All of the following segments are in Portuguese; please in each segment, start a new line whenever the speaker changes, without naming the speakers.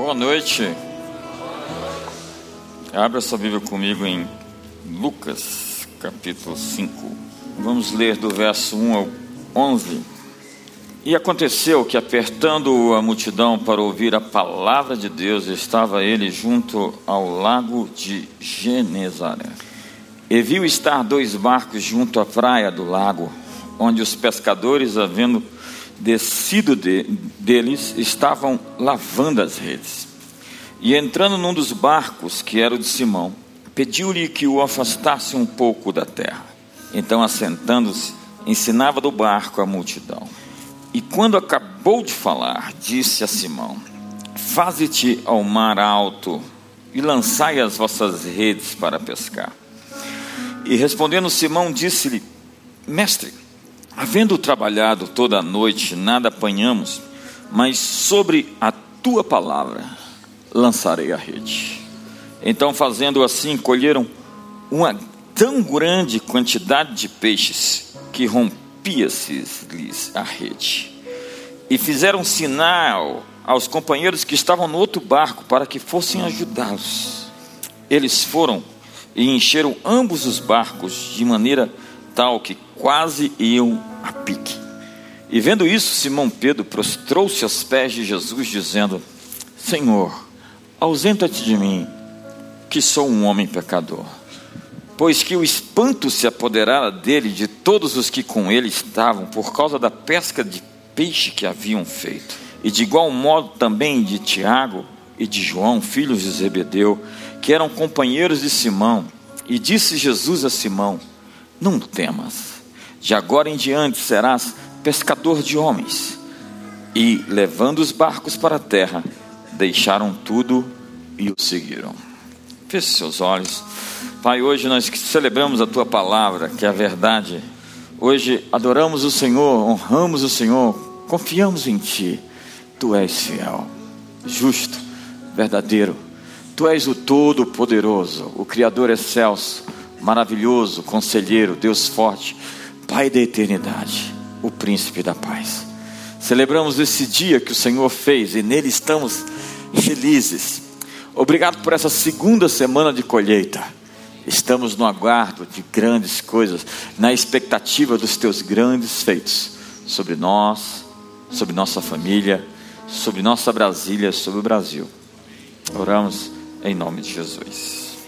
Boa noite. Abra sua Bíblia comigo em Lucas, capítulo 5. Vamos ler do verso 1 ao 11. E aconteceu que, apertando a multidão para ouvir a palavra de Deus, estava ele junto ao lago de Genezaré. E viu estar dois barcos junto à praia do lago, onde os pescadores, havendo descido de, deles, estavam lavando as redes. E entrando num dos barcos, que era o de Simão, pediu-lhe que o afastasse um pouco da terra. Então, assentando-se, ensinava do barco a multidão. E quando acabou de falar, disse a Simão: Faze-te ao mar alto e lançai as vossas redes para pescar. E respondendo Simão, disse-lhe: Mestre, Havendo trabalhado toda a noite, nada apanhamos, mas sobre a tua palavra lançarei a rede. Então, fazendo assim, colheram uma tão grande quantidade de peixes que rompia-se-lhes a rede. E fizeram sinal aos companheiros que estavam no outro barco para que fossem ajudá-los. Eles foram e encheram ambos os barcos de maneira tal que quase iam a pique. E vendo isso, Simão Pedro prostrou-se aos pés de Jesus, dizendo: Senhor, ausenta-te de mim, que sou um homem pecador. Pois que o espanto se apoderara dele de todos os que com ele estavam, por causa da pesca de peixe que haviam feito. E de igual modo também de Tiago e de João, filhos de Zebedeu, que eram companheiros de Simão. E disse Jesus a Simão: Não temas de agora em diante serás pescador de homens. E, levando os barcos para a terra, deixaram tudo e o seguiram. Feche seus olhos. Pai, hoje nós celebramos a tua palavra, que é a verdade. Hoje adoramos o Senhor, honramos o Senhor, confiamos em ti. Tu és fiel, justo, verdadeiro. Tu és o Todo-Poderoso, o Criador excelso, maravilhoso, conselheiro, Deus forte Pai da eternidade, o príncipe da paz. Celebramos esse dia que o Senhor fez e nele estamos felizes. Obrigado por essa segunda semana de colheita. Estamos no aguardo de grandes coisas, na expectativa dos teus grandes feitos sobre nós, sobre nossa família, sobre nossa Brasília, sobre o Brasil. Oramos em nome de Jesus.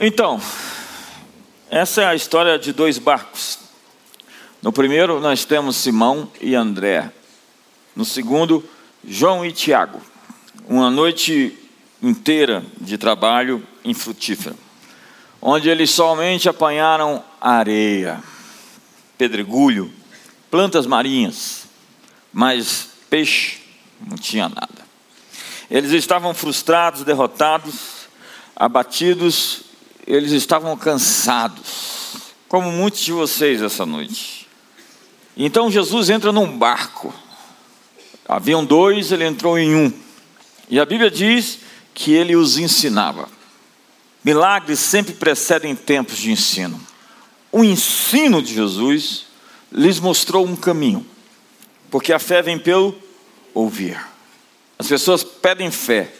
Então, essa é a história de dois barcos no primeiro, nós temos Simão e André. No segundo, João e Tiago. Uma noite inteira de trabalho infrutífero, onde eles somente apanharam areia, pedregulho, plantas marinhas, mas peixe não tinha nada. Eles estavam frustrados, derrotados, abatidos, eles estavam cansados, como muitos de vocês essa noite. Então Jesus entra num barco. Haviam dois, ele entrou em um. E a Bíblia diz que ele os ensinava. Milagres sempre precedem tempos de ensino. O ensino de Jesus lhes mostrou um caminho, porque a fé vem pelo ouvir. As pessoas pedem fé,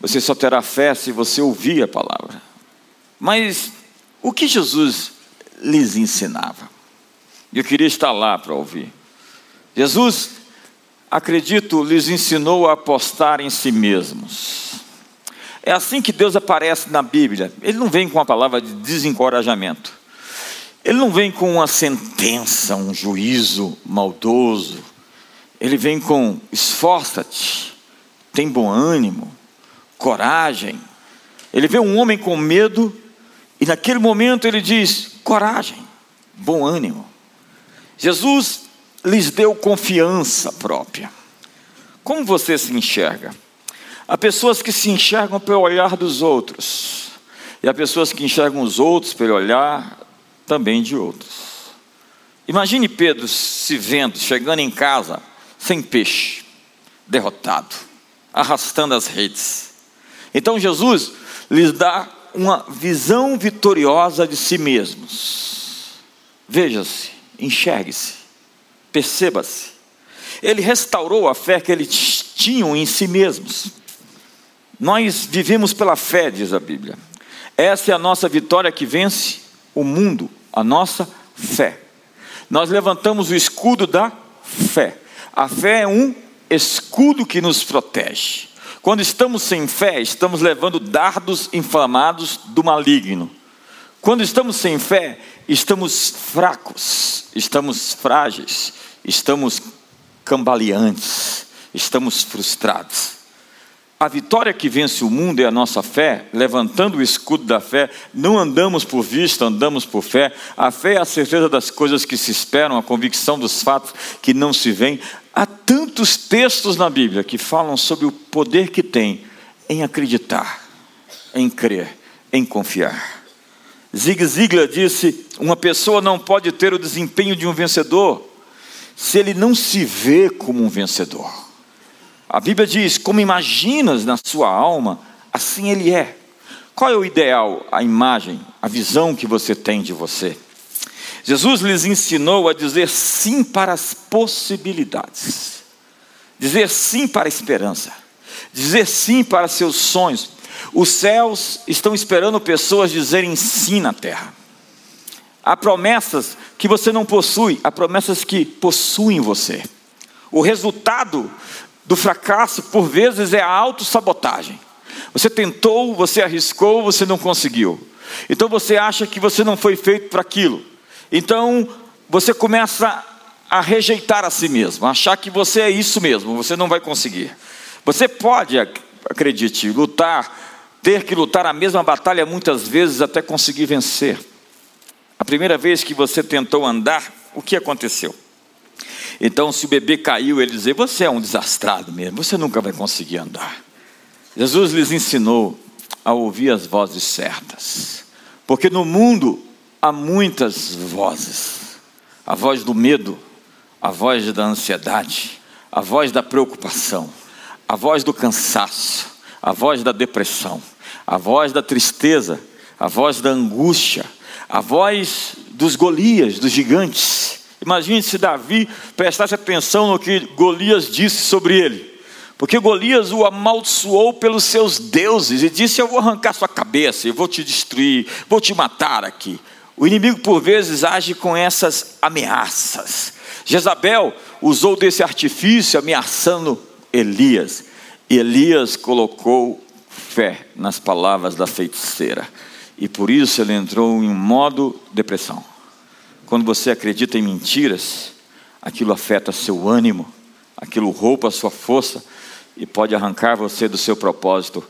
você só terá fé se você ouvir a palavra. Mas o que Jesus lhes ensinava? Eu queria estar lá para ouvir. Jesus, acredito, lhes ensinou a apostar em si mesmos. É assim que Deus aparece na Bíblia. Ele não vem com a palavra de desencorajamento. Ele não vem com uma sentença, um juízo maldoso. Ele vem com esforça-te, tem bom ânimo, coragem. Ele vê um homem com medo e naquele momento ele diz: coragem, bom ânimo. Jesus lhes deu confiança própria. Como você se enxerga? Há pessoas que se enxergam pelo olhar dos outros, e há pessoas que enxergam os outros pelo olhar também de outros. Imagine Pedro se vendo, chegando em casa, sem peixe, derrotado, arrastando as redes. Então Jesus lhes dá uma visão vitoriosa de si mesmos. Veja-se, enxergue-se, perceba-se. Ele restaurou a fé que eles tinham em si mesmos. Nós vivemos pela fé, diz a Bíblia. Essa é a nossa vitória que vence o mundo, a nossa fé. Nós levantamos o escudo da fé. A fé é um escudo que nos protege. Quando estamos sem fé, estamos levando dardos inflamados do maligno. Quando estamos sem fé, estamos fracos, estamos frágeis, estamos cambaleantes, estamos frustrados. A vitória que vence o mundo é a nossa fé, levantando o escudo da fé, não andamos por vista, andamos por fé. A fé é a certeza das coisas que se esperam, a convicção dos fatos que não se veem. Há tantos textos na Bíblia que falam sobre o poder que tem em acreditar, em crer, em confiar. Zig Ziglar disse: uma pessoa não pode ter o desempenho de um vencedor se ele não se vê como um vencedor. A Bíblia diz: como imaginas na sua alma, assim ele é. Qual é o ideal, a imagem, a visão que você tem de você? Jesus lhes ensinou a dizer sim para as possibilidades, dizer sim para a esperança, dizer sim para seus sonhos. Os céus estão esperando pessoas dizerem sim na terra. Há promessas que você não possui, há promessas que possuem você. O resultado do fracasso, por vezes, é a autossabotagem. Você tentou, você arriscou, você não conseguiu. Então você acha que você não foi feito para aquilo. Então você começa a rejeitar a si mesmo, achar que você é isso mesmo, você não vai conseguir. Você pode, acredite, lutar, ter que lutar a mesma batalha muitas vezes até conseguir vencer. A primeira vez que você tentou andar, o que aconteceu? Então, se o bebê caiu, ele dizia: Você é um desastrado mesmo, você nunca vai conseguir andar. Jesus lhes ensinou a ouvir as vozes certas, porque no mundo há muitas vozes a voz do medo, a voz da ansiedade, a voz da preocupação, a voz do cansaço, a voz da depressão, a voz da tristeza, a voz da angústia, a voz dos Golias, dos gigantes Imagine se Davi prestasse atenção no que Golias disse sobre ele. Porque Golias o amaldiçoou pelos seus deuses e disse: Eu vou arrancar sua cabeça, eu vou te destruir, vou te matar aqui. O inimigo, por vezes, age com essas ameaças. Jezabel usou desse artifício ameaçando Elias. E Elias colocou fé nas palavras da feiticeira. E por isso ele entrou em modo depressão. Quando você acredita em mentiras, aquilo afeta seu ânimo, aquilo rouba a sua força e pode arrancar você do seu propósito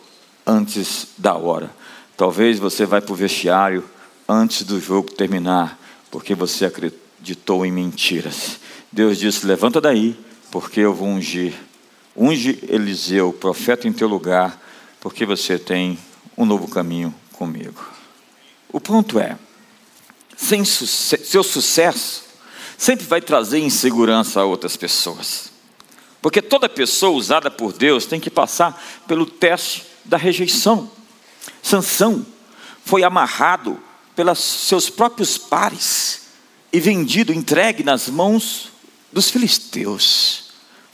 antes da hora. Talvez você vá para o vestiário antes do jogo terminar, porque você acreditou em mentiras. Deus disse: Levanta daí, porque eu vou ungir. Unge Eliseu, profeta em teu lugar, porque você tem um novo caminho comigo. O ponto é: sem seu sucesso, sempre vai trazer insegurança a outras pessoas. Porque toda pessoa usada por Deus tem que passar pelo teste da rejeição. Sansão foi amarrado pelos seus próprios pares e vendido, entregue nas mãos dos filisteus.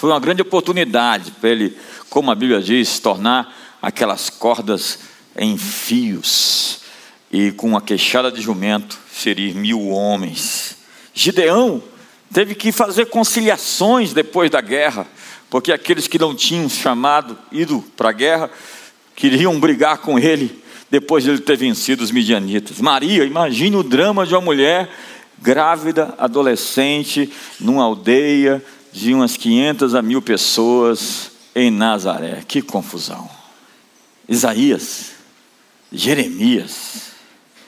Foi uma grande oportunidade para ele, como a Bíblia diz, tornar aquelas cordas em fios e com uma queixada de jumento ferir mil homens. Gideão teve que fazer conciliações depois da guerra, porque aqueles que não tinham chamado, ido para a guerra, queriam brigar com ele depois de ele ter vencido os midianitas. Maria, imagine o drama de uma mulher grávida, adolescente, numa aldeia de umas 500 a mil pessoas em Nazaré. Que confusão. Isaías, Jeremias,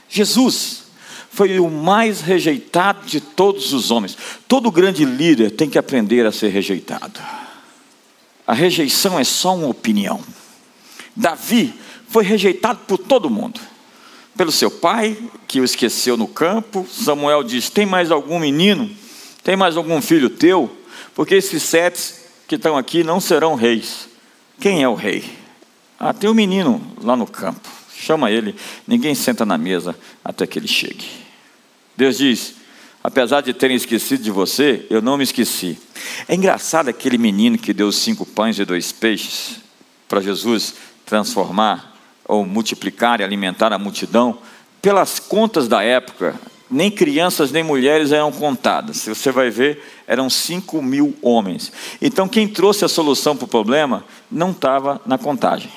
Jesus, foi o mais rejeitado de todos os homens. Todo grande líder tem que aprender a ser rejeitado. A rejeição é só uma opinião. Davi foi rejeitado por todo mundo. Pelo seu pai, que o esqueceu no campo. Samuel diz: Tem mais algum menino? Tem mais algum filho teu? Porque esses sete que estão aqui não serão reis. Quem é o rei? Ah, tem um menino lá no campo. Chama ele, ninguém senta na mesa até que ele chegue. Deus diz: apesar de terem esquecido de você, eu não me esqueci. É engraçado aquele menino que deu cinco pães e dois peixes para Jesus transformar ou multiplicar e alimentar a multidão, pelas contas da época, nem crianças nem mulheres eram contadas. Se você vai ver, eram 5 mil homens. Então, quem trouxe a solução para o problema não estava na contagem.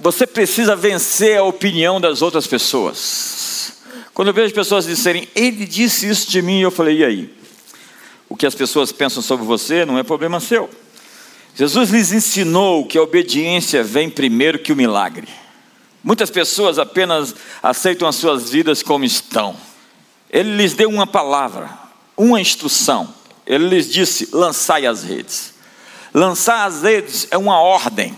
Você precisa vencer a opinião das outras pessoas. Quando eu vejo pessoas disserem, ele disse isso de mim, eu falei, e aí? O que as pessoas pensam sobre você não é problema seu. Jesus lhes ensinou que a obediência vem primeiro que o milagre. Muitas pessoas apenas aceitam as suas vidas como estão. Ele lhes deu uma palavra, uma instrução. Ele lhes disse: lançai as redes. Lançar as redes é uma ordem,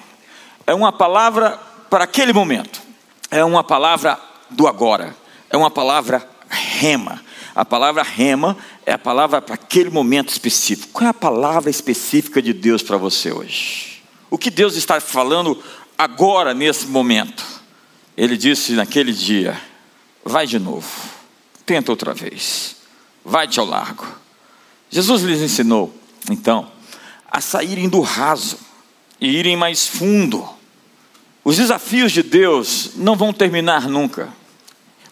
é uma palavra para aquele momento. É uma palavra do agora. É uma palavra rema. A palavra rema é a palavra para aquele momento específico. Qual é a palavra específica de Deus para você hoje? O que Deus está falando agora, nesse momento? Ele disse naquele dia: vai de novo, tenta outra vez, vai-te ao largo. Jesus lhes ensinou, então, a saírem do raso e irem mais fundo os desafios de Deus não vão terminar nunca.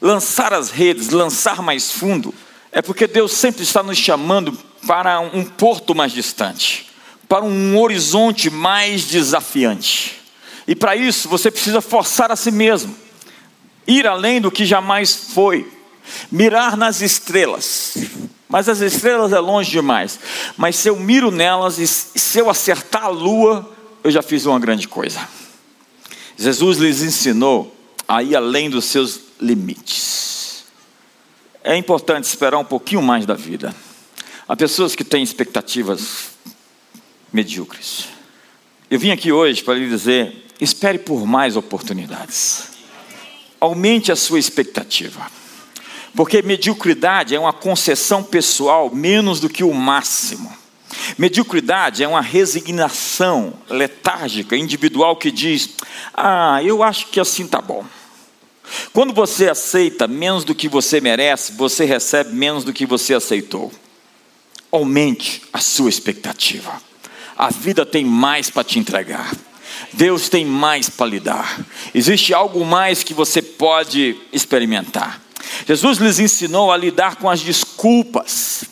Lançar as redes, lançar mais fundo, é porque Deus sempre está nos chamando para um porto mais distante, para um horizonte mais desafiante. E para isso você precisa forçar a si mesmo, ir além do que jamais foi, mirar nas estrelas. Mas as estrelas é longe demais. Mas se eu miro nelas e se eu acertar a lua, eu já fiz uma grande coisa. Jesus lhes ensinou a ir além dos seus limites. É importante esperar um pouquinho mais da vida. Há pessoas que têm expectativas medíocres. Eu vim aqui hoje para lhe dizer: espere por mais oportunidades. Aumente a sua expectativa. Porque mediocridade é uma concessão pessoal menos do que o máximo. Mediocridade é uma resignação letárgica, individual, que diz: Ah, eu acho que assim está bom. Quando você aceita menos do que você merece, você recebe menos do que você aceitou. Aumente a sua expectativa. A vida tem mais para te entregar. Deus tem mais para lhe dar. Existe algo mais que você pode experimentar. Jesus lhes ensinou a lidar com as desculpas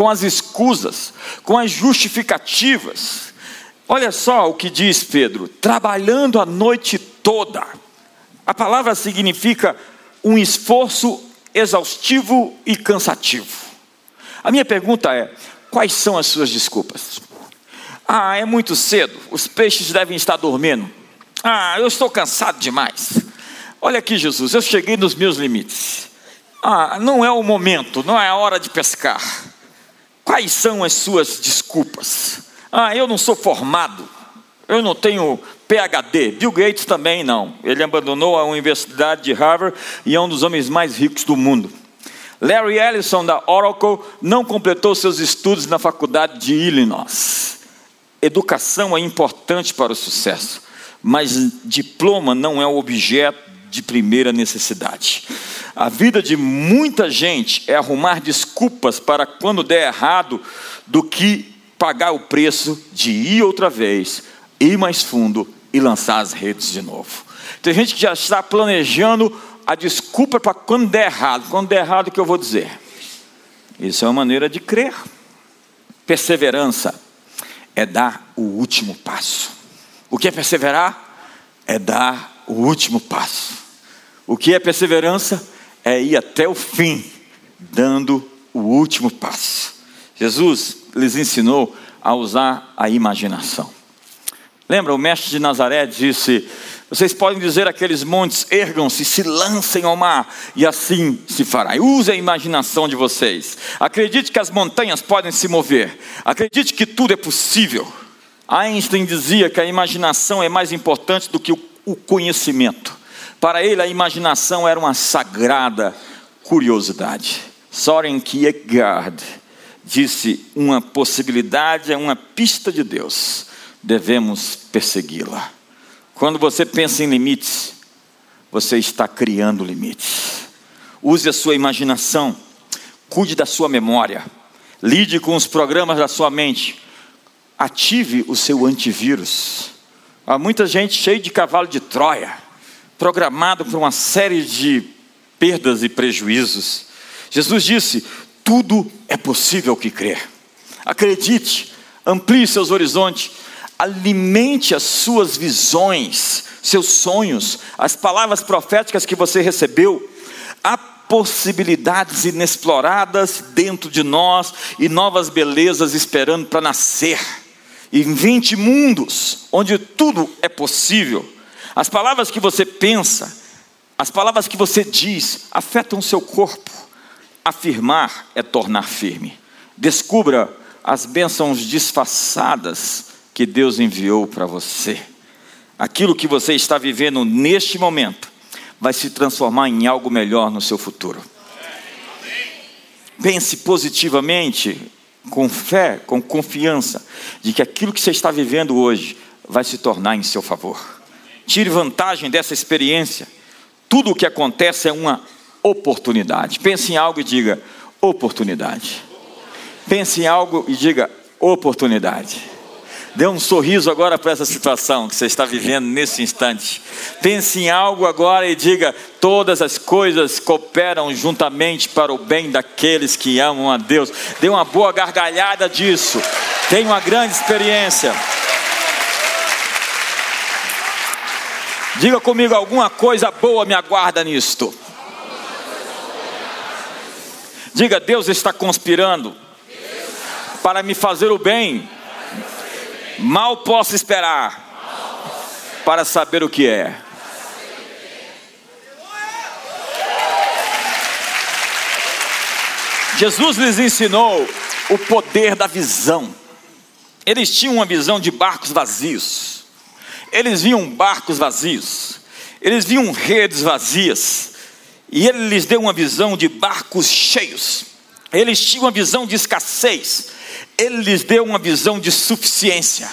com as escusas, com as justificativas. Olha só o que diz Pedro: trabalhando a noite toda. A palavra significa um esforço exaustivo e cansativo. A minha pergunta é: quais são as suas desculpas? Ah, é muito cedo, os peixes devem estar dormindo. Ah, eu estou cansado demais. Olha aqui, Jesus, eu cheguei nos meus limites. Ah, não é o momento, não é a hora de pescar. Quais são as suas desculpas? Ah, eu não sou formado, eu não tenho PhD. Bill Gates também não. Ele abandonou a Universidade de Harvard e é um dos homens mais ricos do mundo. Larry Ellison, da Oracle, não completou seus estudos na faculdade de Illinois. Educação é importante para o sucesso, mas diploma não é o objeto de primeira necessidade. A vida de muita gente é arrumar desculpas para quando der errado, do que pagar o preço de ir outra vez, ir mais fundo e lançar as redes de novo. Tem gente que já está planejando a desculpa para quando der errado. Quando der errado, o que eu vou dizer? Isso é uma maneira de crer. Perseverança é dar o último passo. O que é perseverar? É dar o último passo. O que é perseverança? É ir até o fim, dando o último passo. Jesus lhes ensinou a usar a imaginação. Lembra, o mestre de Nazaré disse: Vocês podem dizer aqueles montes, ergam-se, se lancem ao mar, e assim se fará. Use a imaginação de vocês. Acredite que as montanhas podem se mover. Acredite que tudo é possível. Einstein dizia que a imaginação é mais importante do que o conhecimento. Para ele, a imaginação era uma sagrada curiosidade. Soren Kierkegaard disse: uma possibilidade é uma pista de Deus, devemos persegui-la. Quando você pensa em limites, você está criando limites. Use a sua imaginação, cuide da sua memória,
Lide com os programas da sua mente. Ative o seu antivírus. Há muita gente cheia de cavalo de Troia, programado por uma série de perdas e prejuízos. Jesus disse: tudo é possível que crer. Acredite, amplie seus horizontes, alimente as suas visões, seus sonhos, as palavras proféticas que você recebeu. Há possibilidades inexploradas dentro de nós e novas belezas esperando para nascer. 20 mundos, onde tudo é possível, as palavras que você pensa, as palavras que você diz, afetam seu corpo. Afirmar é tornar firme. Descubra as bênçãos disfarçadas que Deus enviou para você. Aquilo que você está vivendo neste momento vai se transformar em algo melhor no seu futuro. Pense positivamente, com fé, com confiança, de que aquilo que você está vivendo hoje vai se tornar em seu favor. Tire vantagem dessa experiência. Tudo o que acontece é uma oportunidade. Pense em algo e diga: oportunidade. Pense em algo e diga: oportunidade. Dê um sorriso agora para essa situação que você está vivendo nesse instante. Pense em algo agora e diga: todas as coisas cooperam juntamente para o bem daqueles que amam a Deus. Dê uma boa gargalhada disso. Tenha uma grande experiência. Diga comigo: alguma coisa boa me aguarda nisto. Diga: Deus está conspirando para me fazer o bem Mal posso esperar para saber o que é. Jesus lhes ensinou o poder da visão. Eles tinham uma visão de barcos vazios. Eles viam barcos vazios. Eles viam redes vazias. E ele lhes deu uma visão de barcos cheios. Eles tinham uma visão de escassez ele lhes deu uma visão de suficiência,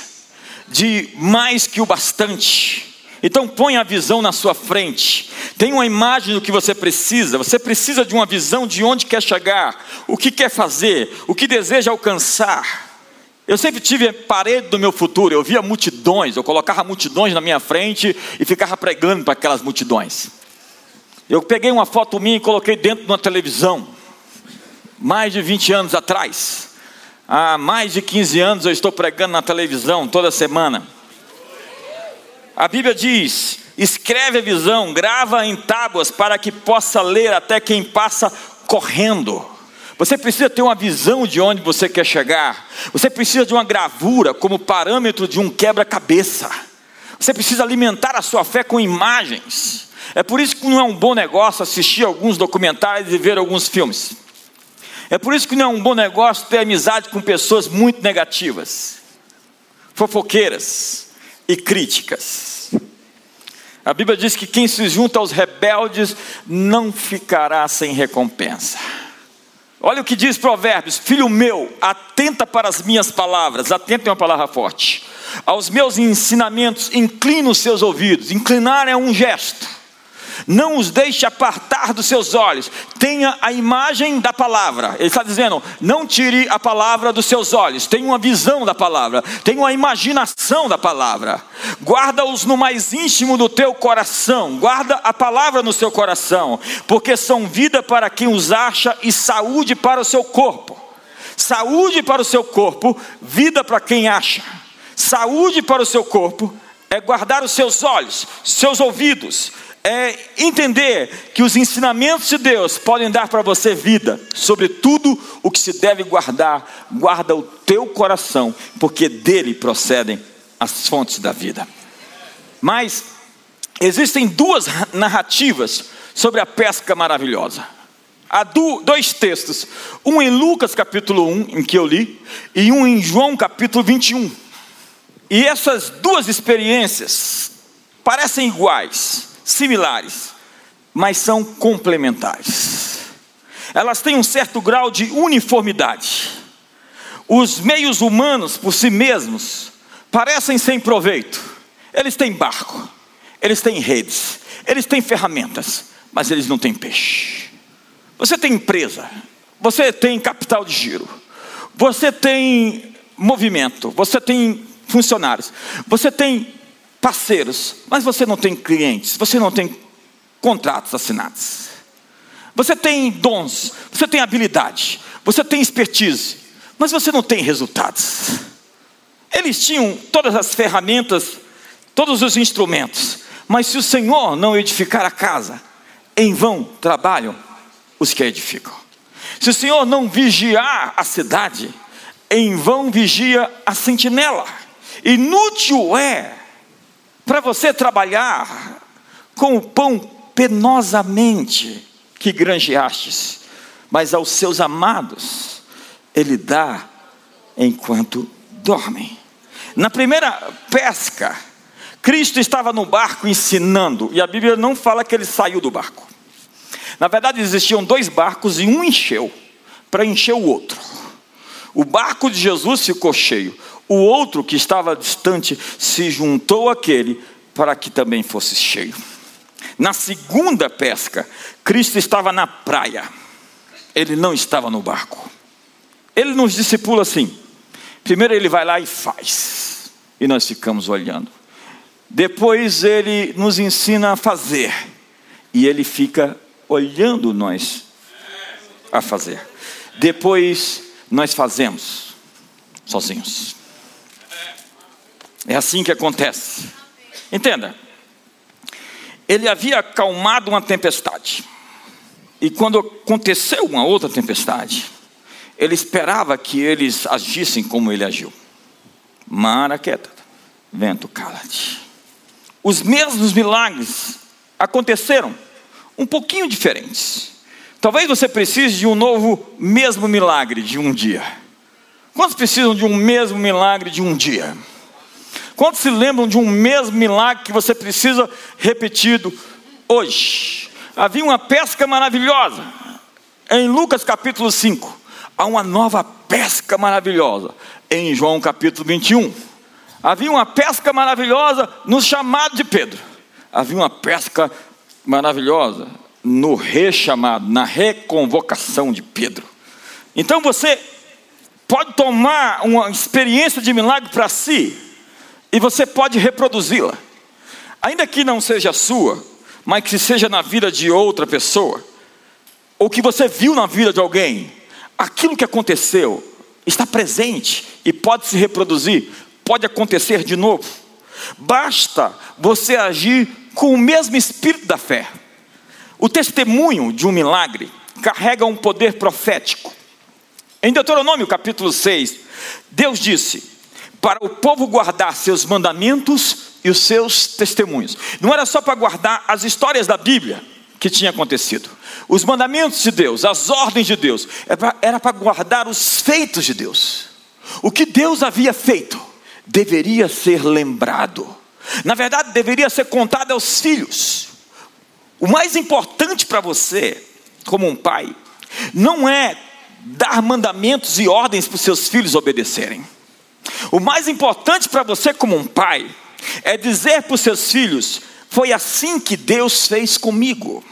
de mais que o bastante. Então põe a visão na sua frente. Tem uma imagem do que você precisa. Você precisa de uma visão de onde quer chegar, o que quer fazer, o que deseja alcançar. Eu sempre tive a parede do meu futuro. Eu via multidões, eu colocava multidões na minha frente e ficava pregando para aquelas multidões. Eu peguei uma foto minha e coloquei dentro de uma televisão, mais de 20 anos atrás. Há mais de 15 anos eu estou pregando na televisão toda semana. A Bíblia diz: escreve a visão, grava em tábuas para que possa ler até quem passa correndo. Você precisa ter uma visão de onde você quer chegar. Você precisa de uma gravura como parâmetro de um quebra-cabeça. Você precisa alimentar a sua fé com imagens. É por isso que não é um bom negócio assistir alguns documentários e ver alguns filmes. É por isso que não é um bom negócio ter amizade com pessoas muito negativas, fofoqueiras e críticas. A Bíblia diz que quem se junta aos rebeldes não ficará sem recompensa. Olha o que diz Provérbios: Filho meu, atenta para as minhas palavras, atenta é uma palavra forte. Aos meus ensinamentos, inclina os seus ouvidos. Inclinar é um gesto não os deixe apartar dos seus olhos, tenha a imagem da palavra. Ele está dizendo: não tire a palavra dos seus olhos, tenha uma visão da palavra, tenha uma imaginação da palavra. Guarda-os no mais íntimo do teu coração, guarda a palavra no seu coração, porque são vida para quem os acha e saúde para o seu corpo. Saúde para o seu corpo, vida para quem acha. Saúde para o seu corpo é guardar os seus olhos, seus ouvidos, é entender que os ensinamentos de Deus podem dar para você vida, sobre tudo o que se deve guardar, guarda o teu coração, porque dele procedem as fontes da vida. Mas existem duas narrativas sobre a pesca maravilhosa. Há dois textos, um em Lucas capítulo 1, em que eu li, e um em João capítulo 21. E essas duas experiências parecem iguais, similares, mas são complementares. Elas têm um certo grau de uniformidade. Os meios humanos, por si mesmos, parecem sem proveito. Eles têm barco, eles têm redes, eles têm ferramentas, mas eles não têm peixe. Você tem empresa, você tem capital de giro, você tem movimento, você tem funcionários, você tem parceiros, mas você não tem clientes, você não tem contratos assinados. Você tem dons, você tem habilidade, você tem expertise, mas você não tem resultados. Eles tinham todas as ferramentas, todos os instrumentos, mas se o Senhor não edificar a casa, em vão trabalham os que a edificam. Se o Senhor não vigiar a cidade, em vão vigia a sentinela. Inútil é para você trabalhar com o pão penosamente que granjeastes, mas aos seus amados ele dá enquanto dormem. Na primeira pesca, Cristo estava no barco ensinando, e a Bíblia não fala que ele saiu do barco. Na verdade, existiam dois barcos e um encheu para encher o outro. O barco de Jesus ficou cheio, o outro que estava distante se juntou àquele para que também fosse cheio. Na segunda pesca, Cristo estava na praia, ele não estava no barco. Ele nos discipula assim: primeiro ele vai lá e faz, e nós ficamos olhando. Depois ele nos ensina a fazer, e ele fica olhando nós a fazer. Depois nós fazemos sozinhos. É assim que acontece. Entenda. Ele havia acalmado uma tempestade. E quando aconteceu uma outra tempestade, ele esperava que eles agissem como ele agiu. Mara quieta, vento cala-te. Os mesmos milagres aconteceram, um pouquinho diferentes. Talvez você precise de um novo mesmo milagre de um dia. Quantos precisam de um mesmo milagre de um dia? Quantos se lembram de um mesmo milagre que você precisa repetido hoje? Havia uma pesca maravilhosa. Em Lucas capítulo 5, há uma nova pesca maravilhosa. Em João capítulo 21, havia uma pesca maravilhosa no chamado de Pedro. Havia uma pesca maravilhosa no rechamado, na reconvocação de Pedro. Então você pode tomar uma experiência de milagre para si, e você pode reproduzi-la, ainda que não seja sua, mas que seja na vida de outra pessoa, ou que você viu na vida de alguém, aquilo que aconteceu está presente e pode se reproduzir, pode acontecer de novo. Basta você agir com o mesmo espírito da fé. O testemunho de um milagre carrega um poder profético. Em Deuteronômio capítulo 6, Deus disse: para o povo guardar seus mandamentos e os seus testemunhos. Não era só para guardar as histórias da Bíblia que tinha acontecido. Os mandamentos de Deus, as ordens de Deus, era para guardar os feitos de Deus. O que Deus havia feito deveria ser lembrado. Na verdade, deveria ser contado aos filhos. O mais importante para você, como um pai, não é dar mandamentos e ordens para os seus filhos obedecerem. O mais importante para você, como um pai, é dizer para os seus filhos: foi assim que Deus fez comigo.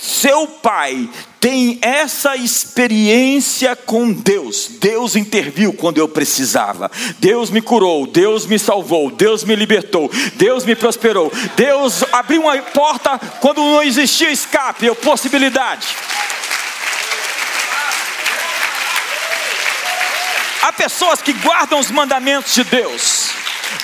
Seu pai tem essa experiência com Deus. Deus interviu quando eu precisava. Deus me curou, Deus me salvou, Deus me libertou, Deus me prosperou. Deus abriu uma porta quando não existia escape ou possibilidade. Há pessoas que guardam os mandamentos de Deus,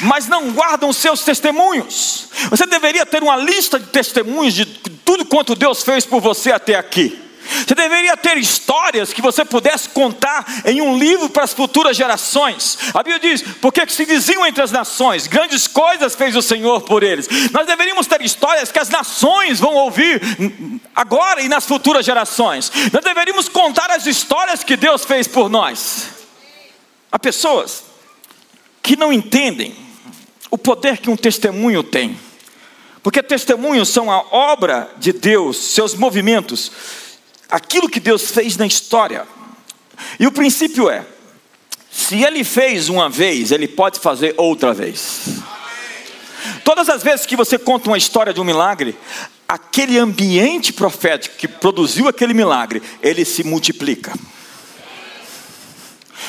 mas não guardam os seus testemunhos. Você deveria ter uma lista de testemunhos de tudo quanto Deus fez por você até aqui. Você deveria ter histórias que você pudesse contar em um livro para as futuras gerações. A Bíblia diz: porque se diziam entre as nações, grandes coisas fez o Senhor por eles. Nós deveríamos ter histórias que as nações vão ouvir agora e nas futuras gerações. Nós deveríamos contar as histórias que Deus fez por nós. Há pessoas que não entendem o poder que um testemunho tem, porque testemunhos são a obra de Deus, seus movimentos, aquilo que Deus fez na história. E o princípio é: se Ele fez uma vez, Ele pode fazer outra vez. Todas as vezes que você conta uma história de um milagre, aquele ambiente profético que produziu aquele milagre, ele se multiplica.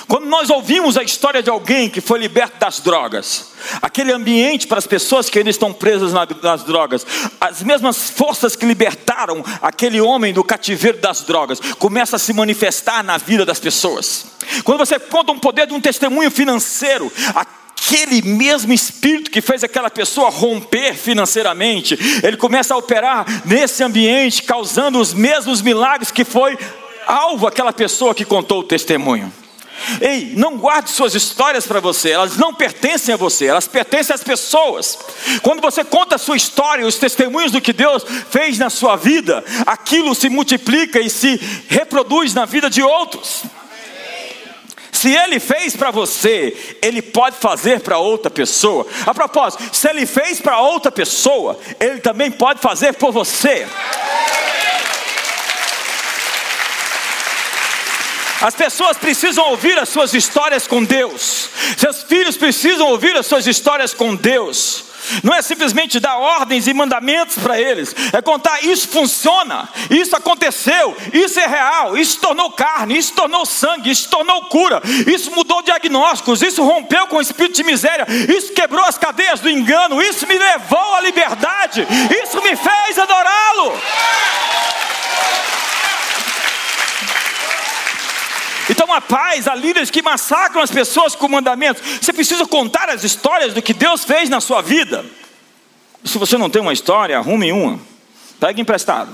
Quando nós ouvimos a história de alguém que foi liberto das drogas, aquele ambiente para as pessoas que ainda estão presas nas drogas, as mesmas forças que libertaram aquele homem do cativeiro das drogas, começam a se manifestar na vida das pessoas. Quando você conta um poder de um testemunho financeiro, aquele mesmo espírito que fez aquela pessoa romper financeiramente, ele começa a operar nesse ambiente, causando os mesmos milagres que foi alvo aquela pessoa que contou o testemunho. Ei, não guarde suas histórias para você, elas não pertencem a você, elas pertencem às pessoas. Quando você conta a sua história, os testemunhos do que Deus fez na sua vida, aquilo se multiplica e se reproduz na vida de outros. Se ele fez para você, ele pode fazer para outra pessoa. A propósito, se ele fez para outra pessoa, ele também pode fazer por você. As pessoas precisam ouvir as suas histórias com Deus. Seus filhos precisam ouvir as suas histórias com Deus. Não é simplesmente dar ordens e mandamentos para eles, é contar isso funciona, isso aconteceu, isso é real, isso tornou carne, isso tornou sangue, isso tornou cura, isso mudou diagnósticos, isso rompeu com o espírito de miséria, isso quebrou as cadeias do engano, isso me levou à liberdade, isso me fez adorá-lo. Então há paz, há líderes que massacram as pessoas com mandamentos. Você precisa contar as histórias do que Deus fez na sua vida. Se você não tem uma história, arrume uma. Pegue emprestado.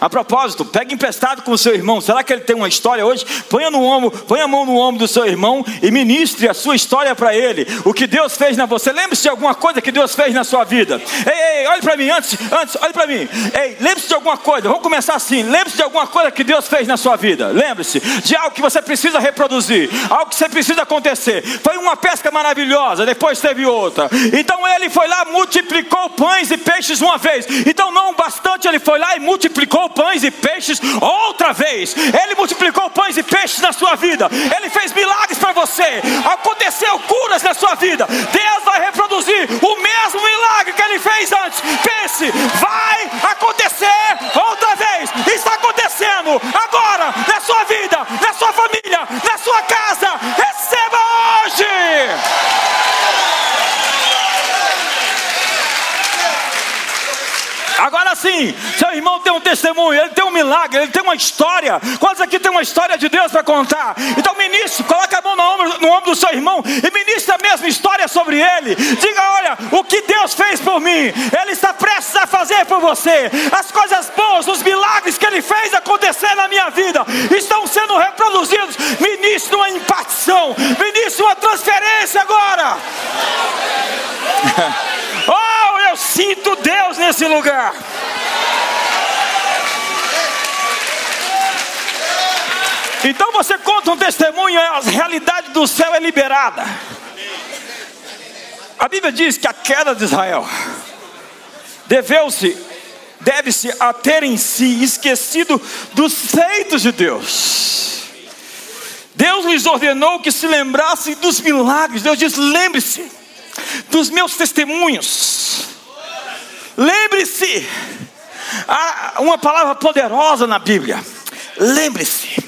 A propósito, pegue emprestado com o seu irmão. Será que ele tem uma história hoje? Ponha no ombro, ponha a mão no ombro do seu irmão e ministre a sua história para ele. O que Deus fez na você. Lembre-se de alguma coisa que Deus fez na sua vida. Ei, ei, olhe para mim antes, antes, olhe para mim. Ei, lembre-se de alguma coisa. Vamos começar assim. Lembre-se de alguma coisa que Deus fez na sua vida. Lembre-se de algo que você precisa reproduzir, algo que você precisa acontecer. Foi uma pesca maravilhosa, depois teve outra. Então ele foi lá, multiplicou pães e peixes uma vez. Então não bastante ele foi lá e multiplicou pães e peixes outra vez. Ele multiplicou pães e peixes na sua vida. Ele fez milagres para você. Aconteceu curas na sua vida. Deus vai reproduzir o mesmo milagre que ele fez antes. Pense, vai acontecer outra vez. Está acontecendo agora na sua vida, na sua família, na sua casa. Receba hoje. Agora sim, seu irmão tem um testemunho, ele tem um milagre, ele tem uma história. Quantos aqui tem uma história de Deus para contar? Então, ministro, coloque a mão no ombro, no ombro do seu irmão e ministre a mesma história sobre ele. Diga: olha, o que Deus fez por mim, Ele está prestes a fazer por você. As coisas boas, os milagres que Ele fez acontecer na minha vida estão sendo reproduzidos. Ministre uma impartição, ministre uma transferência agora. oh, eu sinto Deus nesse lugar. Então você conta um testemunho, a realidade do céu é liberada. A Bíblia diz que a queda de Israel deveu-se, deve-se a ter em si esquecido dos feitos de Deus. Deus lhes ordenou que se lembrassem dos milagres. Deus diz: lembre-se dos meus testemunhos. Lembre-se. Há uma palavra poderosa na Bíblia. Lembre-se.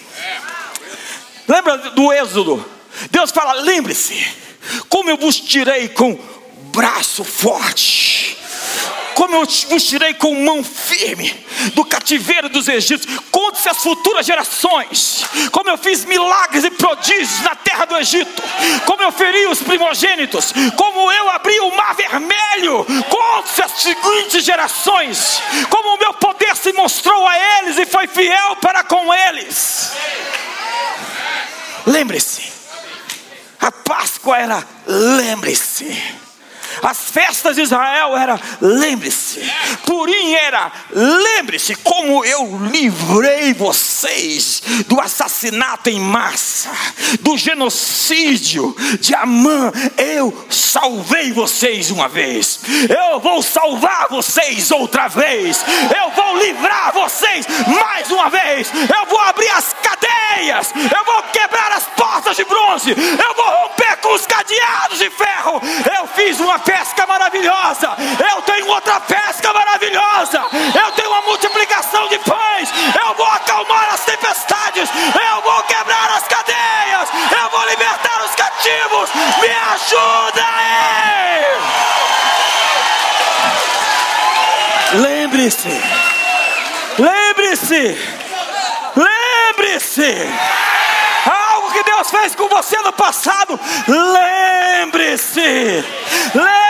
Lembra do Êxodo? Deus fala: lembre-se, como eu vos tirei com braço forte como eu vos tirei com mão firme do cativeiro dos egípcios. Conte-se às futuras gerações, como eu fiz milagres e prodígios na terra do Egito, como eu feri os primogênitos, como eu abri o mar vermelho. Conte-se às seguintes gerações, como o meu poder se mostrou a eles e foi fiel para com eles. Lembre-se, a Páscoa era lembre-se. As festas de Israel era, lembre-se. Purim era, lembre-se como eu livrei vocês do assassinato em massa, do genocídio de Amã. Eu salvei vocês uma vez. Eu vou salvar vocês outra vez. Eu vou livrar vocês mais uma vez. Eu vou abrir as cadeias. Eu vou quebrar as portas de bronze. Eu vou romper com os cadeados de ferro. Eu fiz uma pesca maravilhosa. Eu tenho outra pesca maravilhosa. Eu tenho uma multiplicação de pães. Eu vou acalmar as tempestades. Eu vou quebrar as cadeias. Jesus, me ajuda aí! Lembre-se, lembre-se, lembre-se. Fez com você no passado, lembre-se, lembre-se,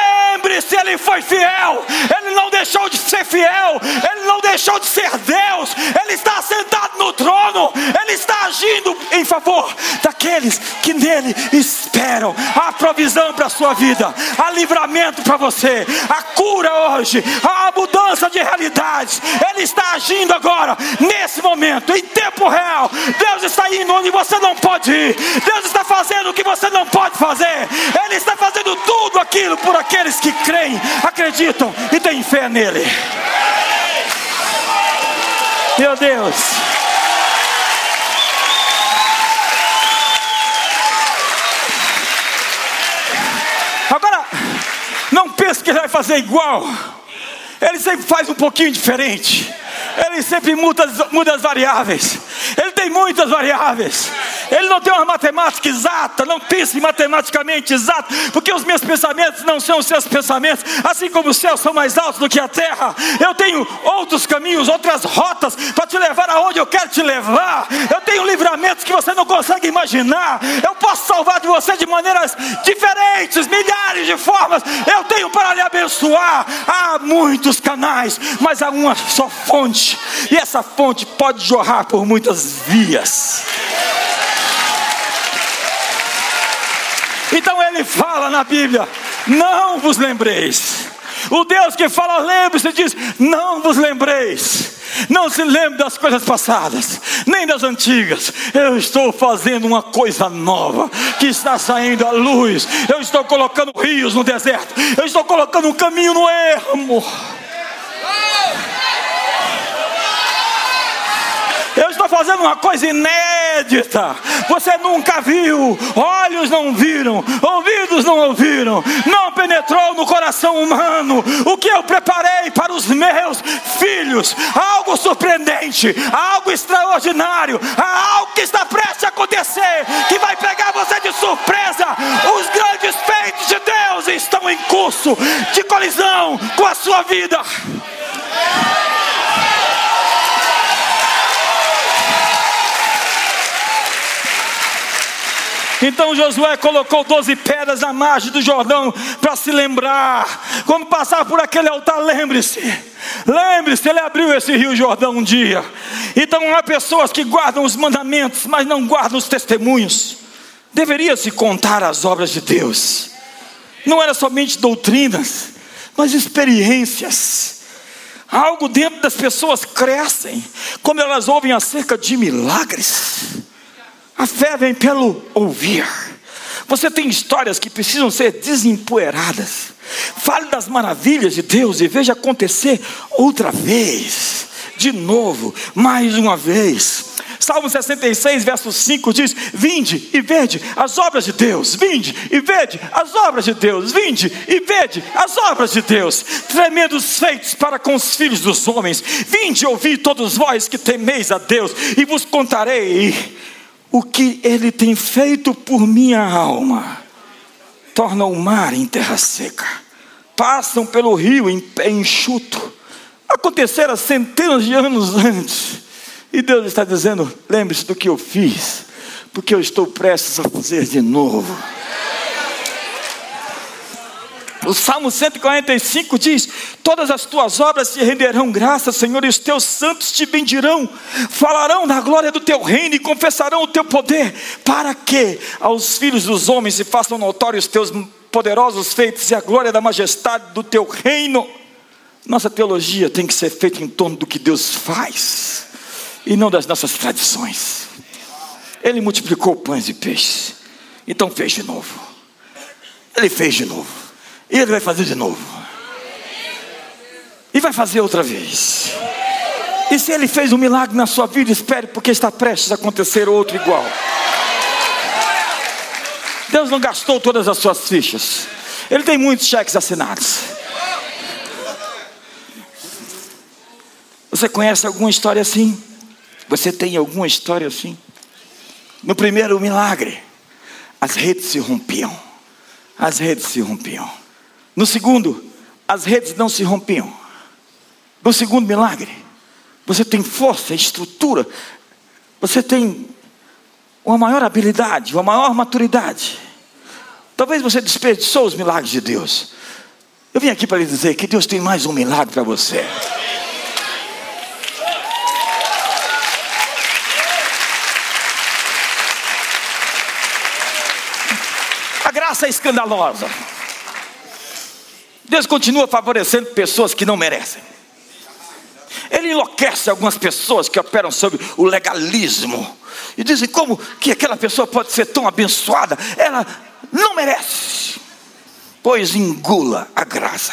Ele foi fiel, Ele não deixou de ser fiel, Ele não deixou de ser Deus, Ele está sentado no trono, Ele está agindo em favor daqueles que nele esperam. Há provisão para a sua vida, há livramento para você, a cura hoje, a mudança de realidades. Ele está agindo agora, nesse momento, em tempo real. Deus está indo onde você não pode ir, Deus está fazendo o que você não pode fazer, Ele está fazendo tudo aquilo por aqueles que creem, acreditam e têm fé nele. Meu Deus. Agora, não pense que ele vai fazer igual. Ele sempre faz um pouquinho diferente. Ele sempre muda, muda as variáveis. Ele tem muitas variáveis. Ele não tem uma matemática exata. Não pense matematicamente exato, porque os meus pensamentos não são os seus pensamentos. Assim como os céus são mais altos do que a terra, eu tenho outros caminhos, outras rotas para te levar aonde eu quero te levar. Eu tenho livramentos que você não consegue imaginar. Eu posso salvar de você de maneiras diferentes, milhares de formas. Eu tenho para lhe abençoar. Há muitos canais, mas há uma só fonte, e essa fonte pode jorrar por muitas vias. Então ele fala na Bíblia: não vos lembreis. O Deus que fala, lembre-se, diz: não vos lembreis. Não se lembre das coisas passadas, nem das antigas. Eu estou fazendo uma coisa nova que está saindo à luz. Eu estou colocando rios no deserto. Eu estou colocando um caminho no ermo. Eu estou fazendo uma coisa inédita. Você nunca viu, olhos não viram, ouvidos não ouviram, não penetrou no coração humano o que eu preparei para os meus filhos. Algo surpreendente, algo extraordinário, algo que está prestes a acontecer, que vai pegar você de surpresa. Os grandes feitos de Deus estão em curso de colisão com a sua vida. Então Josué colocou doze pedras na margem do Jordão para se lembrar. Quando passar por aquele altar, lembre-se. Lembre-se, ele abriu esse rio Jordão um dia. Então há pessoas que guardam os mandamentos, mas não guardam os testemunhos. Deveria se contar as obras de Deus. Não era somente doutrinas, mas experiências. Algo dentro das pessoas crescem quando elas ouvem acerca de milagres. A fé vem pelo ouvir. Você tem histórias que precisam ser desempoeiradas. Fale das maravilhas de Deus e veja acontecer outra vez, de novo, mais uma vez. Salmo 66, verso 5 diz: Vinde e vede as obras de Deus, vinde e vede as obras de Deus, vinde e vede as obras de Deus, tremendos feitos para com os filhos dos homens. Vinde ouvir todos vós que temeis a Deus, e vos contarei o que ele tem feito por minha alma. Torna o mar em terra seca, passam pelo rio em pé enxuto. Aconteceram centenas de anos antes, e Deus está dizendo: lembre-se do que eu fiz, porque eu estou prestes a fazer de novo. O Salmo 145 diz: Todas as tuas obras te renderão graça, Senhor, e os teus santos te bendirão, falarão da glória do teu reino e confessarão o teu poder, para que aos filhos dos homens se façam notórios os teus poderosos feitos e a glória da majestade do teu reino. Nossa teologia tem que ser feita em torno do que Deus faz e não das nossas tradições. Ele multiplicou pães e peixes, então fez de novo. Ele fez de novo. E ele vai fazer de novo. E vai fazer outra vez. E se ele fez um milagre na sua vida, espere, porque está prestes a acontecer outro igual. Deus não gastou todas as suas fichas. Ele tem muitos cheques assinados. Você conhece alguma história assim? Você tem alguma história assim? No primeiro milagre, as redes se rompiam. As redes se rompiam. No segundo, as redes não se rompiam. No segundo milagre, você tem força, estrutura, você tem uma maior habilidade, uma maior maturidade. Talvez você desperdiçou os milagres de Deus. Eu vim aqui para lhe dizer que Deus tem mais um milagre para você. A graça é escandalosa. Deus continua favorecendo pessoas que não merecem. Ele enlouquece algumas pessoas que operam sobre o legalismo e dizem como que aquela pessoa pode ser tão abençoada. Ela não merece. Pois engula a graça.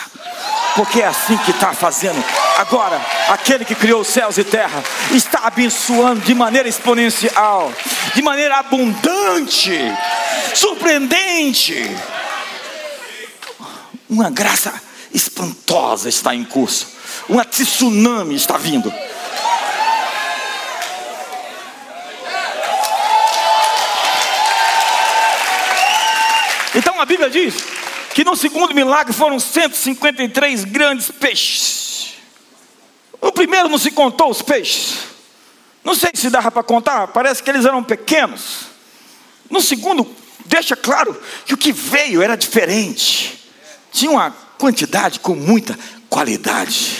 Porque é assim que está fazendo. Agora, aquele que criou os céus e terra está abençoando de maneira exponencial, de maneira abundante, surpreendente. Uma graça espantosa está em curso. Uma tsunami está vindo. Então a Bíblia diz que no segundo milagre foram 153 grandes peixes. No primeiro não se contou os peixes. Não sei se dava para contar, parece que eles eram pequenos. No segundo, deixa claro que o que veio era diferente. Tinha uma quantidade com muita qualidade.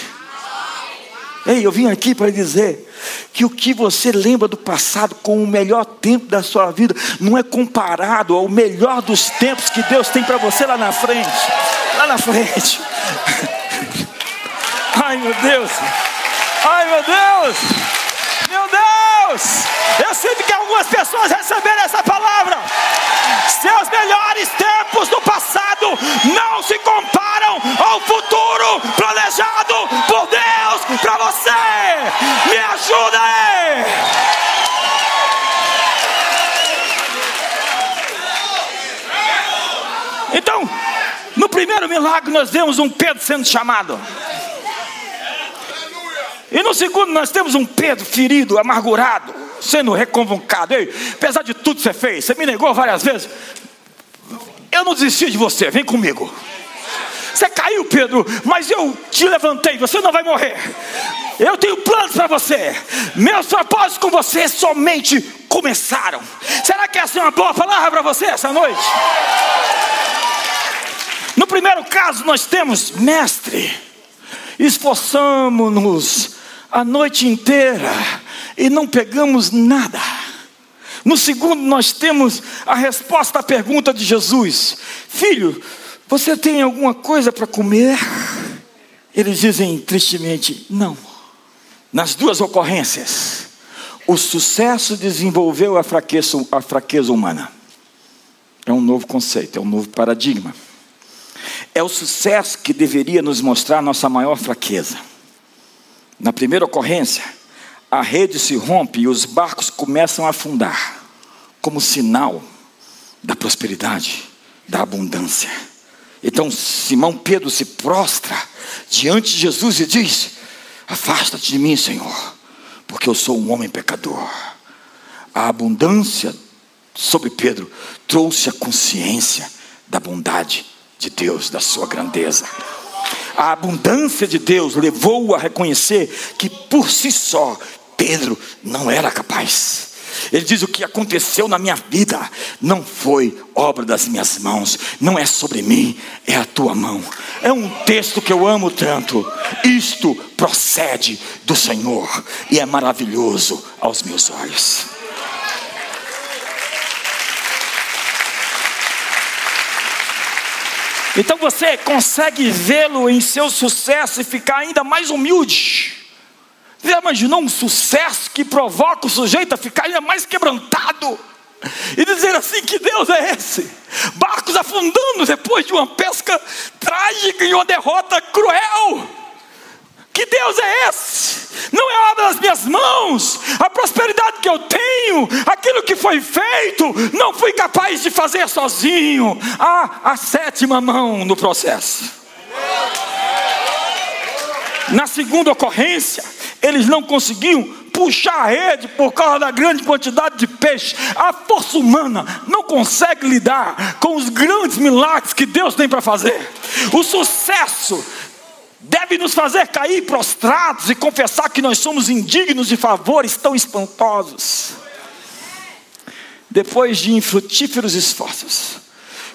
Ei, eu vim aqui para dizer que o que você lembra do passado com o melhor tempo da sua vida não é comparado ao melhor dos tempos que Deus tem para você lá na frente. Lá na frente. Ai meu Deus. Ai meu Deus. Meu Deus. Eu sinto que algumas pessoas receberam essa palavra. Seus melhores tempos do passado não se comparam ao futuro planejado por Deus para você. Me ajuda aí. Então, no primeiro milagre nós vemos um Pedro sendo chamado. E no segundo nós temos um Pedro ferido, amargurado, sendo reconvocado. Ei, apesar de tudo que você fez, você me negou várias vezes. Eu não desisti de você, vem comigo. Você caiu, Pedro, mas eu te levantei, você não vai morrer. Eu tenho planos para você. Meus propósitos com você somente começaram. Será que essa é uma boa palavra para você essa noite? No primeiro caso, nós temos mestre. Esforçamos-nos a noite inteira e não pegamos nada. No segundo, nós temos a resposta à pergunta de Jesus: Filho, você tem alguma coisa para comer? Eles dizem tristemente: Não. Nas duas ocorrências, o sucesso desenvolveu a fraqueza, a fraqueza humana. É um novo conceito, é um novo paradigma. É o sucesso que deveria nos mostrar nossa maior fraqueza. Na primeira ocorrência, a rede se rompe e os barcos começam a afundar, como sinal da prosperidade, da abundância. Então Simão Pedro se prostra diante de Jesus e diz: Afasta-te de mim, Senhor, porque eu sou um homem pecador. A abundância sobre Pedro trouxe a consciência da bondade de Deus, da sua grandeza a abundância de Deus levou-o a reconhecer que por si só Pedro não era capaz. Ele diz: O que aconteceu na minha vida não foi obra das minhas mãos, não é sobre mim, é a tua mão. É um texto que eu amo tanto. Isto procede do Senhor e é maravilhoso aos meus olhos. Então você consegue vê-lo em seu sucesso e ficar ainda mais humilde. Você imaginou um sucesso que provoca o sujeito a ficar ainda mais quebrantado? E dizer assim: que Deus é esse? Barcos afundando depois de uma pesca trágica e uma derrota cruel. Que Deus é esse? Não é obra das minhas mãos. A prosperidade que eu tenho, aquilo que foi feito, não fui capaz de fazer sozinho. Há a sétima mão no processo. Na segunda ocorrência, eles não conseguiam puxar a rede por causa da grande quantidade de peixe. A força humana não consegue lidar com os grandes milagres que Deus tem para fazer. O sucesso deve nos fazer cair prostrados e confessar que nós somos indignos de favores tão espantosos. Depois de infrutíferos esforços,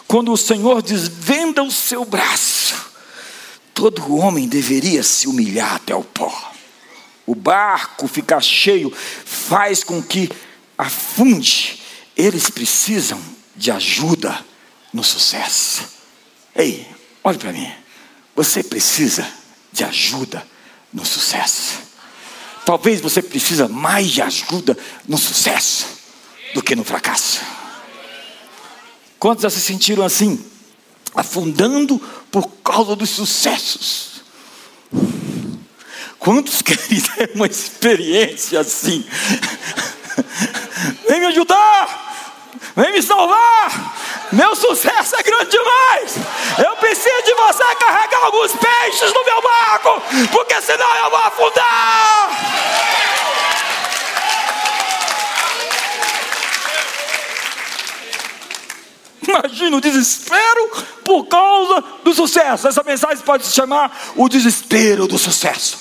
quando o Senhor desvenda o seu braço, todo homem deveria se humilhar até o pó. O barco ficar cheio faz com que afunde. Eles precisam de ajuda no sucesso. Ei, olhe para mim. Você precisa de ajuda no sucesso. Talvez você precisa mais de ajuda no sucesso do que no fracasso. Quantos já se sentiram assim, afundando por causa dos sucessos? Quantos querem ter uma experiência assim? Vem me ajudar, vem me salvar. Meu sucesso é grande demais. Eu preciso de carregar alguns peixes no meu barco, porque senão eu vou afundar. Imagina o desespero por causa do sucesso. Essa mensagem pode se chamar o desespero do sucesso.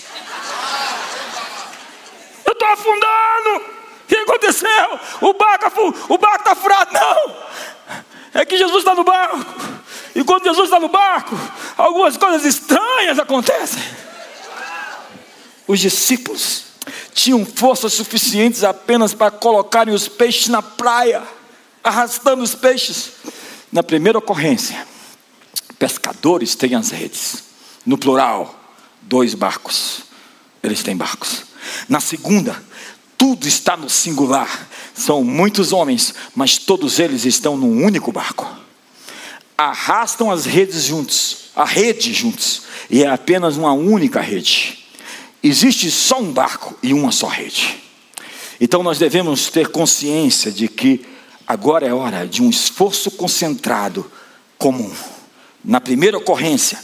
Eu estou afundando. O que aconteceu? O barco está furado. Não é que Jesus está no barco. E quando Jesus está no barco, algumas coisas estranhas acontecem. Os discípulos tinham forças suficientes apenas para colocarem os peixes na praia, arrastando os peixes. Na primeira ocorrência, pescadores têm as redes. No plural, dois barcos. Eles têm barcos. Na segunda, tudo está no singular. São muitos homens, mas todos eles estão num único barco. Arrastam as redes juntos, a rede juntos, e é apenas uma única rede. Existe só um barco e uma só rede. Então nós devemos ter consciência de que agora é hora de um esforço concentrado comum. Na primeira ocorrência,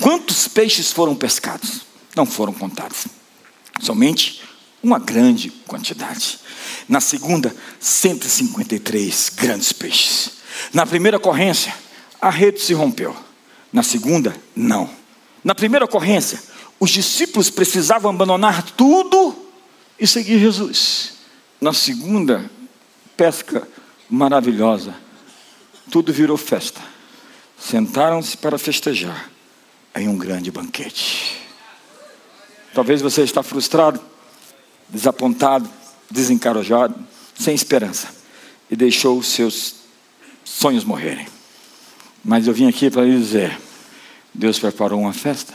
quantos peixes foram pescados? Não foram contados. Somente uma grande quantidade. Na segunda, 153 grandes peixes. Na primeira ocorrência, a rede se rompeu. Na segunda, não. Na primeira ocorrência, os discípulos precisavam abandonar tudo e seguir Jesus. Na segunda pesca maravilhosa, tudo virou festa. Sentaram-se para festejar em um grande banquete. Talvez você está frustrado desapontado, desencarojado, sem esperança, e deixou os seus sonhos morrerem. Mas eu vim aqui para lhe dizer: Deus preparou uma festa,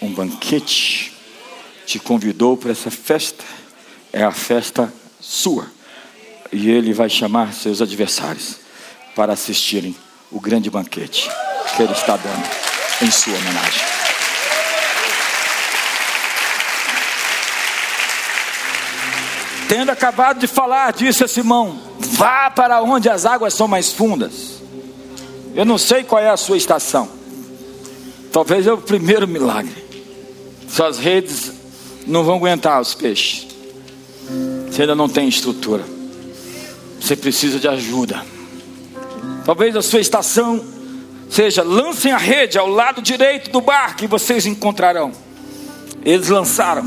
um banquete, te convidou para essa festa, é a festa sua, e Ele vai chamar seus adversários para assistirem o grande banquete que Ele está dando em sua homenagem. Tendo acabado de falar, disse a Simão: Vá para onde as águas são mais fundas. Eu não sei qual é a sua estação. Talvez é o primeiro milagre. Suas redes não vão aguentar os peixes. Você ainda não tem estrutura. Você precisa de ajuda. Talvez a sua estação seja: lancem a rede ao lado direito do barco e vocês encontrarão. Eles lançaram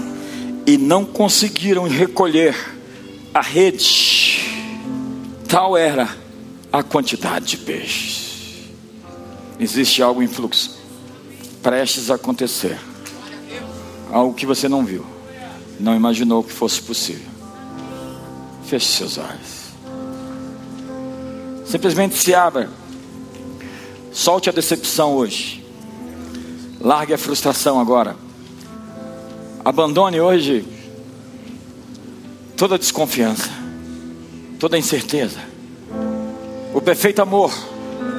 e não conseguiram recolher a rede, tal era a quantidade de peixes. Existe algo em fluxo, prestes a acontecer, algo que você não viu, não imaginou que fosse possível. Feche seus olhos. Simplesmente se abra. Solte a decepção hoje. Largue a frustração agora. Abandone hoje toda desconfiança, toda incerteza. O perfeito amor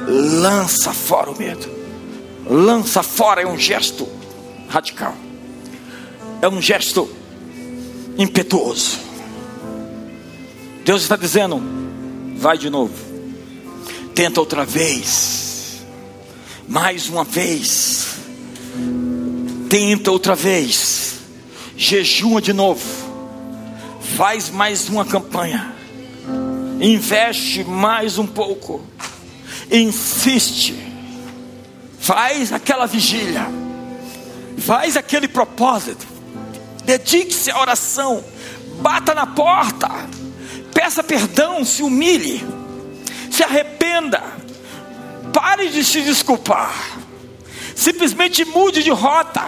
lança fora o medo. Lança fora é um gesto radical. É um gesto impetuoso. Deus está dizendo: vai de novo. Tenta outra vez. Mais uma vez. Tenta outra vez. Jejuma de novo faz mais uma campanha, investe mais um pouco, insiste, faz aquela vigília, faz aquele propósito, dedique-se à oração, bata na porta, peça perdão, se humilhe, se arrependa, pare de se desculpar, simplesmente mude de rota,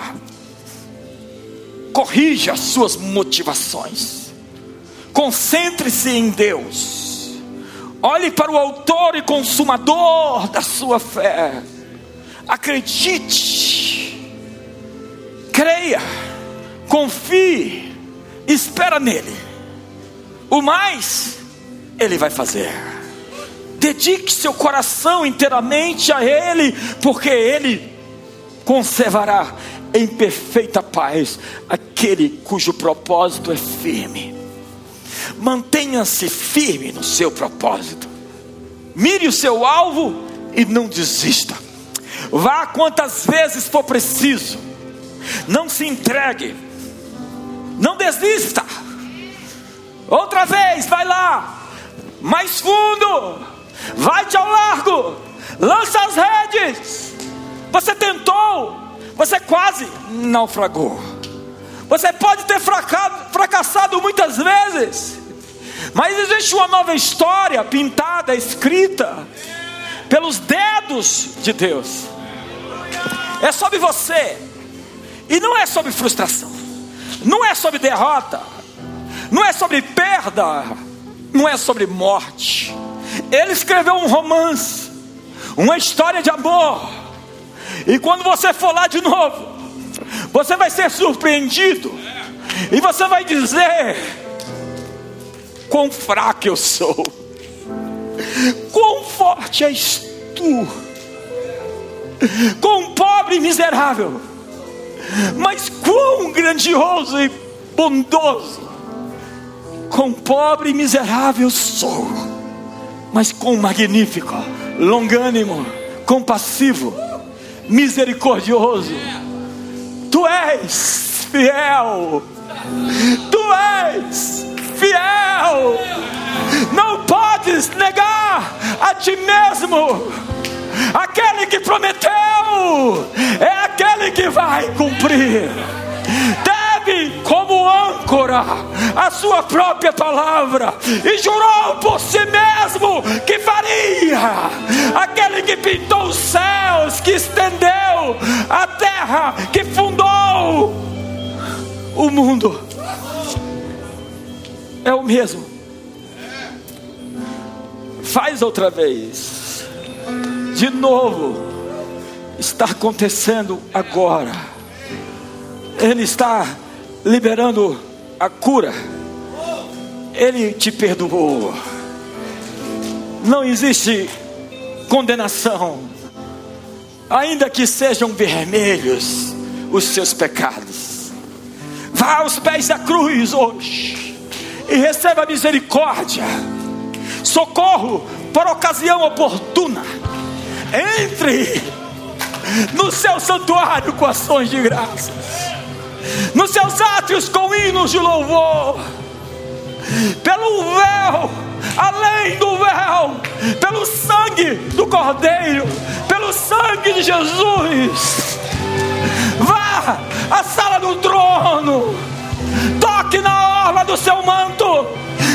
corrija as suas motivações, concentre-se em Deus, olhe para o Autor e Consumador da sua fé, acredite, creia, confie, espera nele, o mais Ele vai fazer. Dedique seu coração inteiramente a Ele, porque Ele conservará em perfeita paz aquele cujo propósito é firme. Mantenha-se firme no seu propósito. Mire o seu alvo e não desista. Vá quantas vezes for preciso. Não se entregue. Não desista. Outra vez, vai lá. Mais fundo. Vai-te ao largo. Lança as redes. Você tentou você quase naufragou. Você pode ter fracassado muitas vezes, mas existe uma nova história pintada, escrita pelos dedos de Deus. É sobre você, e não é sobre frustração, não é sobre derrota, não é sobre perda, não é sobre morte. Ele escreveu um romance, uma história de amor e quando você for lá de novo, você vai ser surpreendido. E você vai dizer: Quão fraco eu sou, quão forte és tu, quão pobre e miserável, mas quão grandioso e bondoso, quão pobre e miserável sou, mas quão magnífico, longânimo, compassivo misericordioso. Tu és fiel. Tu és fiel. Não podes negar a ti mesmo. Aquele que prometeu é aquele que vai cumprir como âncora a sua própria palavra e jurou por si mesmo que faria. Aquele que pintou os céus, que estendeu a terra, que fundou o mundo. É o mesmo. Faz outra vez. De novo. Está acontecendo agora. Ele está liberando a cura. Ele te perdoou. Não existe condenação, ainda que sejam vermelhos os seus pecados. Vá aos pés da cruz hoje e receba misericórdia, socorro por ocasião oportuna. Entre no seu santuário com ações de graças nos seus átrios com hinos de louvor, pelo véu, além do véu, pelo sangue do Cordeiro, pelo sangue de Jesus. Vá à sala do trono, toque na orla do seu manto,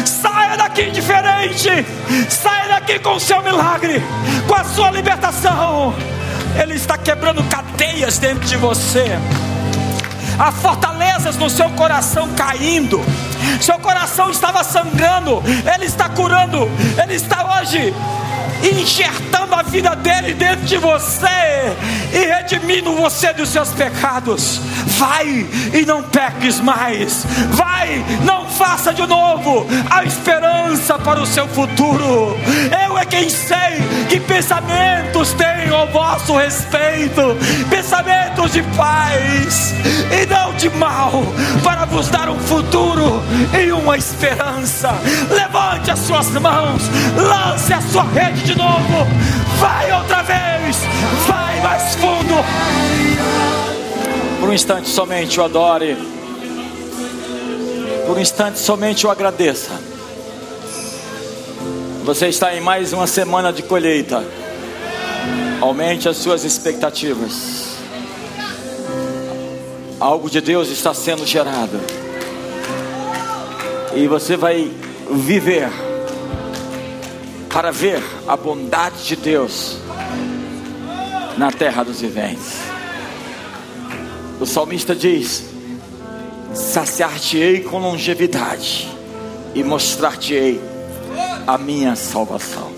saia daqui diferente, saia daqui com o seu milagre, com a sua libertação. Ele está quebrando cadeias dentro de você há fortalezas no seu coração caindo, seu coração estava sangrando, Ele está curando, Ele está hoje enxertando a vida dele dentro de você e redimindo você dos seus pecados. Vai e não peques mais. Vai, não faça de novo. A esperança para o seu futuro. Eu é quem sei que pensamentos tenho ao vosso respeito, pensamentos de paz e não de mal, para vos dar um futuro e uma esperança. Levante as suas mãos, lance a sua rede de novo. Vai outra vez. Vai mais fundo. Por um instante somente o adore. Por um instante somente o agradeça. Você está em mais uma semana de colheita. Aumente as suas expectativas. Algo de Deus está sendo gerado. E você vai viver para ver a bondade de Deus na terra dos viventes. O salmista diz: Saciar-te-ei com longevidade e mostrar-te-ei a minha salvação.